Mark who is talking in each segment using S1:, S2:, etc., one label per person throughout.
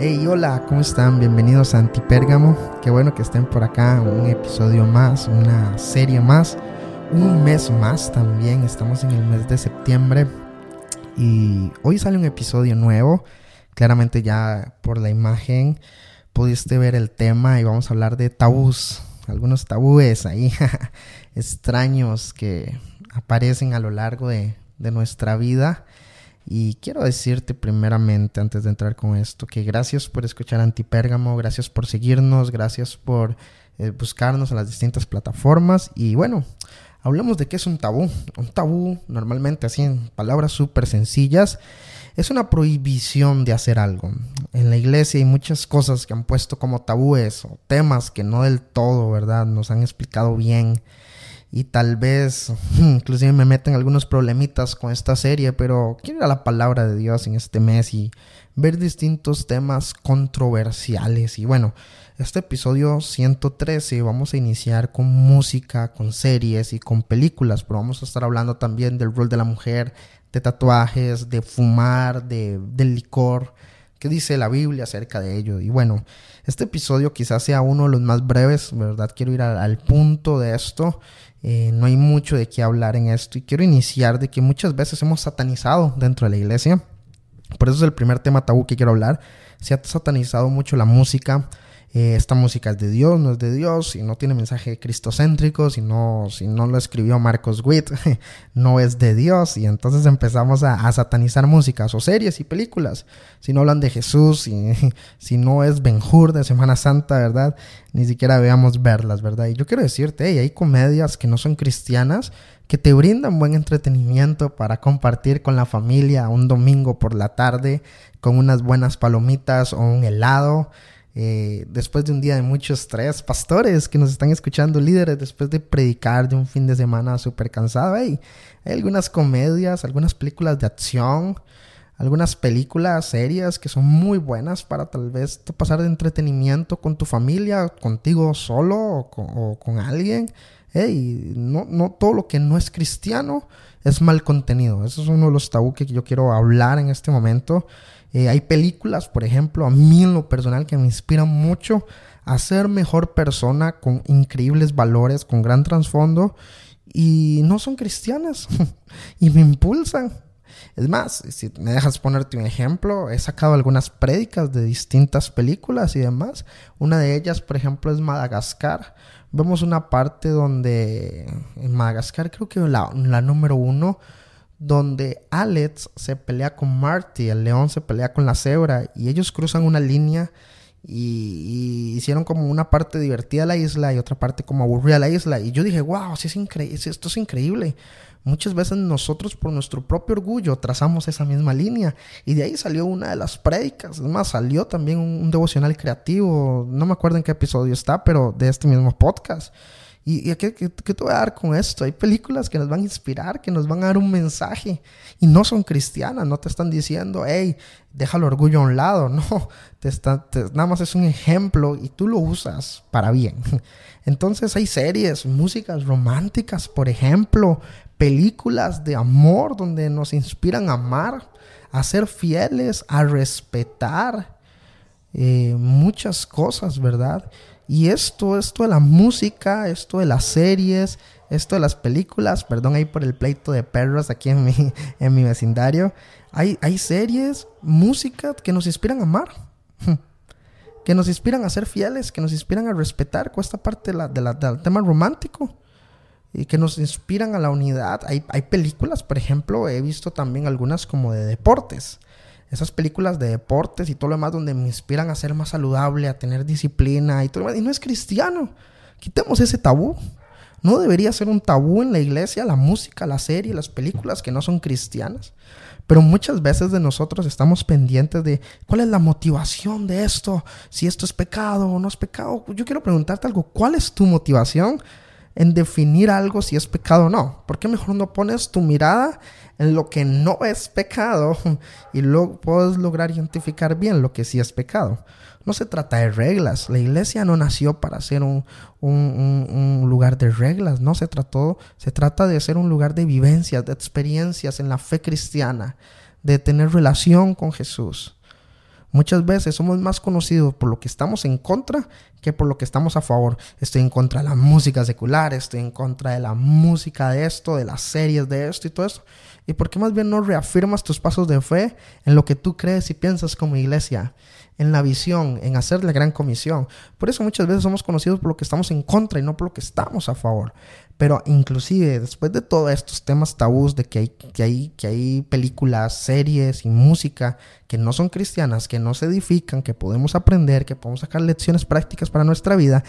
S1: Hey, hola, ¿cómo están? Bienvenidos a Antipérgamo. Qué bueno que estén por acá. Un episodio más, una serie más, un mes más también. Estamos en el mes de septiembre y hoy sale un episodio nuevo. Claramente ya por la imagen pudiste ver el tema y vamos a hablar de tabús. Algunos tabúes ahí extraños que aparecen a lo largo de, de nuestra vida y quiero decirte primeramente, antes de entrar con esto, que gracias por escuchar Antipérgamo, gracias por seguirnos, gracias por eh, buscarnos en las distintas plataformas. Y bueno, hablemos de qué es un tabú. Un tabú, normalmente así en palabras súper sencillas, es una prohibición de hacer algo. En la iglesia hay muchas cosas que han puesto como tabúes o temas que no del todo, ¿verdad? Nos han explicado bien y tal vez inclusive me meten algunos problemitas con esta serie, pero quiero ir a la palabra de Dios en este mes y ver distintos temas controversiales. Y bueno, este episodio 113 vamos a iniciar con música, con series y con películas, pero vamos a estar hablando también del rol de la mujer, de tatuajes, de fumar, de, del licor. ¿Qué dice la Biblia acerca de ello? Y bueno, este episodio quizás sea uno de los más breves, ¿verdad? Quiero ir al punto de esto eh, no hay mucho de qué hablar en esto y quiero iniciar de que muchas veces hemos satanizado dentro de la iglesia. Por eso es el primer tema tabú que quiero hablar. Se ha satanizado mucho la música, eh, esta música es de Dios, no es de Dios, y no tiene mensaje cristocéntrico, si no, si no lo escribió Marcos Witt, no es de Dios, y entonces empezamos a, satanizar músicas o series y películas. Si no hablan de Jesús, si, si no es Benjur de Semana Santa, ¿verdad? Ni siquiera veamos verlas, ¿verdad? Y yo quiero decirte, hay comedias que no son cristianas que te brindan buen entretenimiento para compartir con la familia un domingo por la tarde con unas buenas palomitas o un helado eh, después de un día de mucho estrés, pastores que nos están escuchando, líderes, después de predicar de un fin de semana súper cansado, hay algunas comedias, algunas películas de acción, algunas películas, series que son muy buenas para tal vez pasar de entretenimiento con tu familia, contigo solo o con, alguien. Hey, no, no todo lo que no es cristiano es mal contenido. Eso es uno de los tabú que yo quiero hablar en este momento. Eh, hay películas, por ejemplo, a mí en lo personal que me inspiran mucho a ser mejor persona con increíbles valores, con gran trasfondo y no son cristianas y me impulsan. Es más, si me dejas ponerte un ejemplo, he sacado algunas prédicas de distintas películas y demás. Una de ellas, por ejemplo, es Madagascar. Vemos una parte donde en Madagascar, creo que la, la número uno, donde Alex se pelea con Marty, el león se pelea con la cebra y ellos cruzan una línea y, hicieron como una parte divertida de la isla y otra parte como aburrida de la isla y yo dije, wow, es esto es increíble. Muchas veces nosotros por nuestro propio orgullo trazamos esa misma línea y de ahí salió una de las prédicas, es más, salió también un devocional creativo, no me acuerdo en qué episodio está, pero de este mismo podcast. ¿Y, qué, te voy a dar con esto? Hay películas que nos van a inspirar, que nos van a dar un mensaje y no son cristianas, no te están diciendo, hey, deja el orgullo a un lado, no, te nada más es un ejemplo y tú lo usas para bien. Entonces hay series, músicas románticas, por ejemplo, películas de amor donde nos inspiran a amar, a ser fieles, a respetar eh, muchas cosas, ¿verdad? Y esto, esto de la música, esto de las series, esto de las películas, perdón ahí por el pleito de perros aquí en mi, en mi vecindario, hay, hay series, música que nos inspiran a amar, que nos inspiran a ser fieles, que nos inspiran a respetar con esta parte de la, del tema romántico y que nos inspiran a la unidad. Hay, hay películas, por ejemplo, he visto también algunas como de deportes esas películas de deportes y todo lo demás donde me inspiran a ser más saludable, a tener disciplina y todo lo demás. Y no es cristiano. Quitemos ese tabú. No debería ser un tabú en la iglesia la música, la serie, las películas que no son cristianas. Pero muchas veces de nosotros estamos pendientes de cuál es la motivación de esto, si esto es pecado o no es pecado. Yo quiero preguntarte algo, ¿cuál es tu motivación en definir algo si es pecado o no? ¿Por qué mejor no pones tu mirada en lo que no es pecado y luego puedes lograr identificar bien lo que sí es pecado? No se trata de reglas. La iglesia no nació para ser un, un, lugar de reglas. No se trató. Se trata de ser un lugar de vivencias, de experiencias en la fe cristiana, de tener relación con Jesús. Muchas veces somos más conocidos por lo que estamos en contra que por lo que estamos a favor. Estoy en contra de la música secular, estoy en contra de la música de esto, de las series de esto y todo eso. ¿Y por qué más bien no reafirmas tus pasos de fe en lo que tú crees y piensas como iglesia? en la visión, en hacer la gran comisión. Por eso muchas veces somos conocidos por lo que estamos en contra y no por lo que estamos a favor. Pero inclusive después de todos estos temas tabús de que hay, que hay, que hay películas, series y música que no son cristianas, que no se edifican, que podemos aprender, que podemos sacar lecciones prácticas para nuestra vida,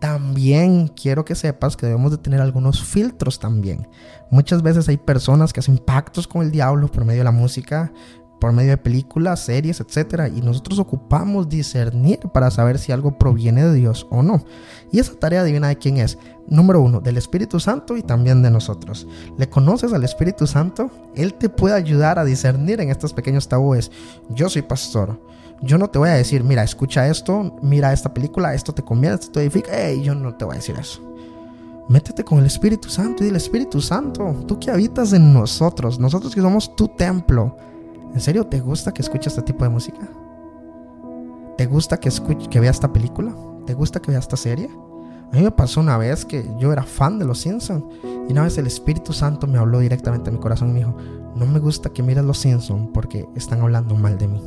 S1: también quiero que sepas que debemos de tener algunos filtros también. Muchas veces hay personas que hacen pactos con el diablo por medio de la música, por medio de películas, series, etc. Y nosotros ocupamos discernir para saber si algo proviene de Dios o no. Y esa tarea divina de quién es. Número uno, del Espíritu Santo y también de nosotros. ¿Le conoces al Espíritu Santo? Él te puede ayudar a discernir en estos pequeños tabúes. Yo soy pastor. Yo no te voy a decir, mira, escucha esto, mira esta película, esto te conviene, esto te edifica. Hey, yo no te voy a decir eso. Métete con el Espíritu Santo y dile, Espíritu Santo, tú que habitas en nosotros, nosotros que somos tu templo ¿En serio te gusta que escuches este tipo de música? ¿Te gusta que, escuche, que vea esta película? ¿Te gusta que vea esta serie? A mí me pasó una vez que yo era fan de Los Simpsons y una vez el Espíritu Santo me habló directamente a mi corazón y me dijo, no me gusta que mires Los Simpsons porque están hablando mal de mí.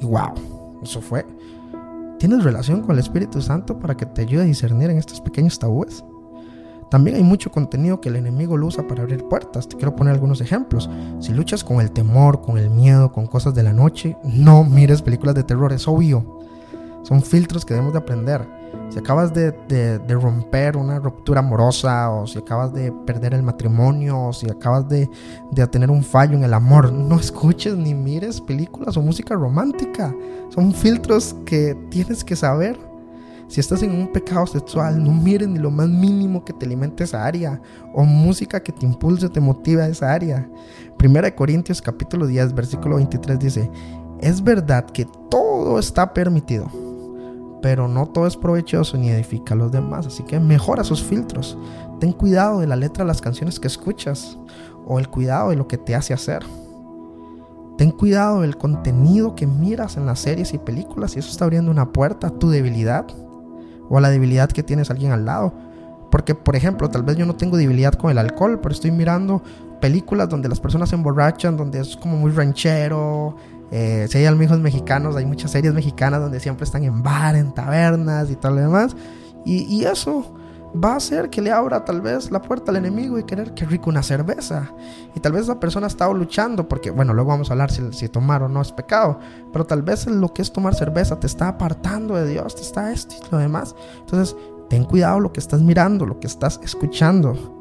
S1: Y wow, eso fue. ¿Tienes relación con el Espíritu Santo para que te ayude a discernir en estos pequeños tabúes? También hay mucho contenido que el enemigo lo usa para abrir puertas. Te quiero poner algunos ejemplos. Si luchas con el temor, con el miedo, con cosas de la noche, no mires películas de terror, es obvio. Son filtros que debemos de aprender. Si acabas de, romper una ruptura amorosa, o si acabas de perder el matrimonio, o si acabas de, de tener un fallo en el amor, no escuches ni mires películas o música romántica. Son filtros que tienes que saber si estás en un pecado sexual, no mires ni lo más mínimo que te alimente esa área o música que te impulse, te motive a esa área. Primera de Corintios capítulo 10, versículo 23 dice, es verdad que todo está permitido, pero no todo es provechoso ni edifica a los demás, así que mejora sus filtros. Ten cuidado de la letra de las canciones que escuchas o el cuidado de lo que te hace hacer. Ten cuidado del contenido que miras en las series y películas y eso está abriendo una puerta a tu debilidad o a la debilidad que tienes alguien al lado. Porque, por ejemplo, tal vez yo no tengo debilidad con el alcohol, pero estoy mirando películas donde las personas se emborrachan, donde es como muy ranchero. Eh, si hay amigos mexicanos, hay muchas series mexicanas donde siempre están en bar, en tabernas y tal y demás. Y eso va a hacer que le abra tal vez la puerta al enemigo y querer que rico una cerveza. Y tal vez esa persona ha estado luchando, porque bueno, luego vamos a hablar si, tomar o no es pecado, pero tal vez lo que es tomar cerveza te está apartando de Dios, te está esto y lo demás. Entonces, ten cuidado lo que estás mirando, lo que estás escuchando.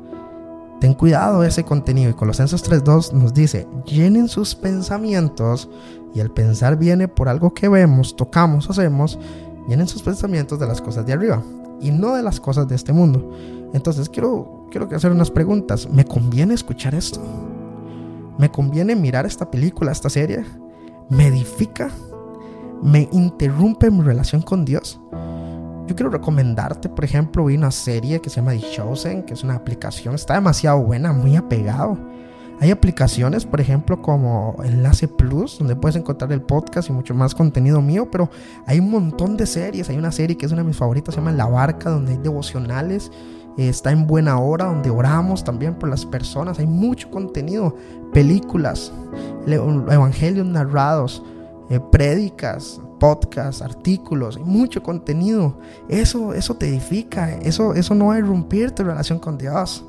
S1: Ten cuidado ese contenido. Y Colosenses 3.2 nos dice, llenen sus pensamientos, y el pensar viene por algo que vemos, tocamos, hacemos, llenen sus pensamientos de las cosas de arriba y no de las cosas de este mundo. Entonces quiero, quiero hacer unas preguntas. ¿Me conviene escuchar esto? ¿Me conviene mirar esta película, esta serie? ¿Me edifica? ¿Me interrumpe mi relación con Dios? Yo quiero recomendarte, por ejemplo, una serie que se llama The Chosen, que es una aplicación, está demasiado buena, muy apegado hay aplicaciones, por ejemplo, como Enlace Plus, donde puedes encontrar el podcast y mucho más contenido mío, pero hay un montón de series. Hay una serie que es una de mis favoritas, se llama La Barca, donde hay devocionales. Está en Buena Hora, donde oramos también por las personas. Hay mucho contenido, películas, evangelios narrados, eh, prédicas, podcasts, artículos, hay mucho contenido. Eso, eso te edifica, eso, eso no va a irrumpir tu relación con Dios.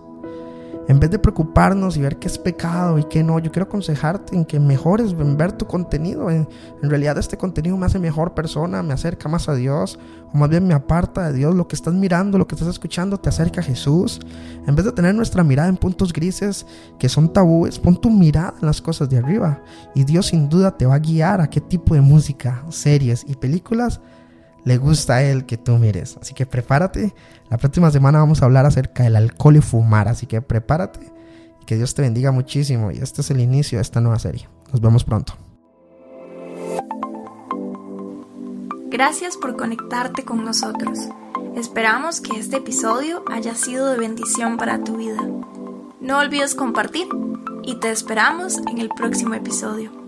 S1: En vez de preocuparnos y ver qué es pecado y qué no, yo quiero aconsejarte en que mejores en ver tu contenido. En, en, realidad este contenido me hace mejor persona, me acerca más a Dios, o más bien me aparta de Dios. Lo que estás mirando, lo que estás escuchando, te acerca a Jesús. En vez de tener nuestra mirada en puntos grises que son tabúes, pon tu mirada en las cosas de arriba. Y Dios sin duda te va a guiar a qué tipo de música, series y películas le gusta a él que tú mires. Así que prepárate. La próxima semana vamos a hablar acerca del alcohol y fumar. Así que prepárate. Que Dios te bendiga muchísimo. Y este es el inicio de esta nueva serie. Nos vemos pronto.
S2: Gracias por conectarte con nosotros. Esperamos que este episodio haya sido de bendición para tu vida. No olvides compartir y te esperamos en el próximo episodio.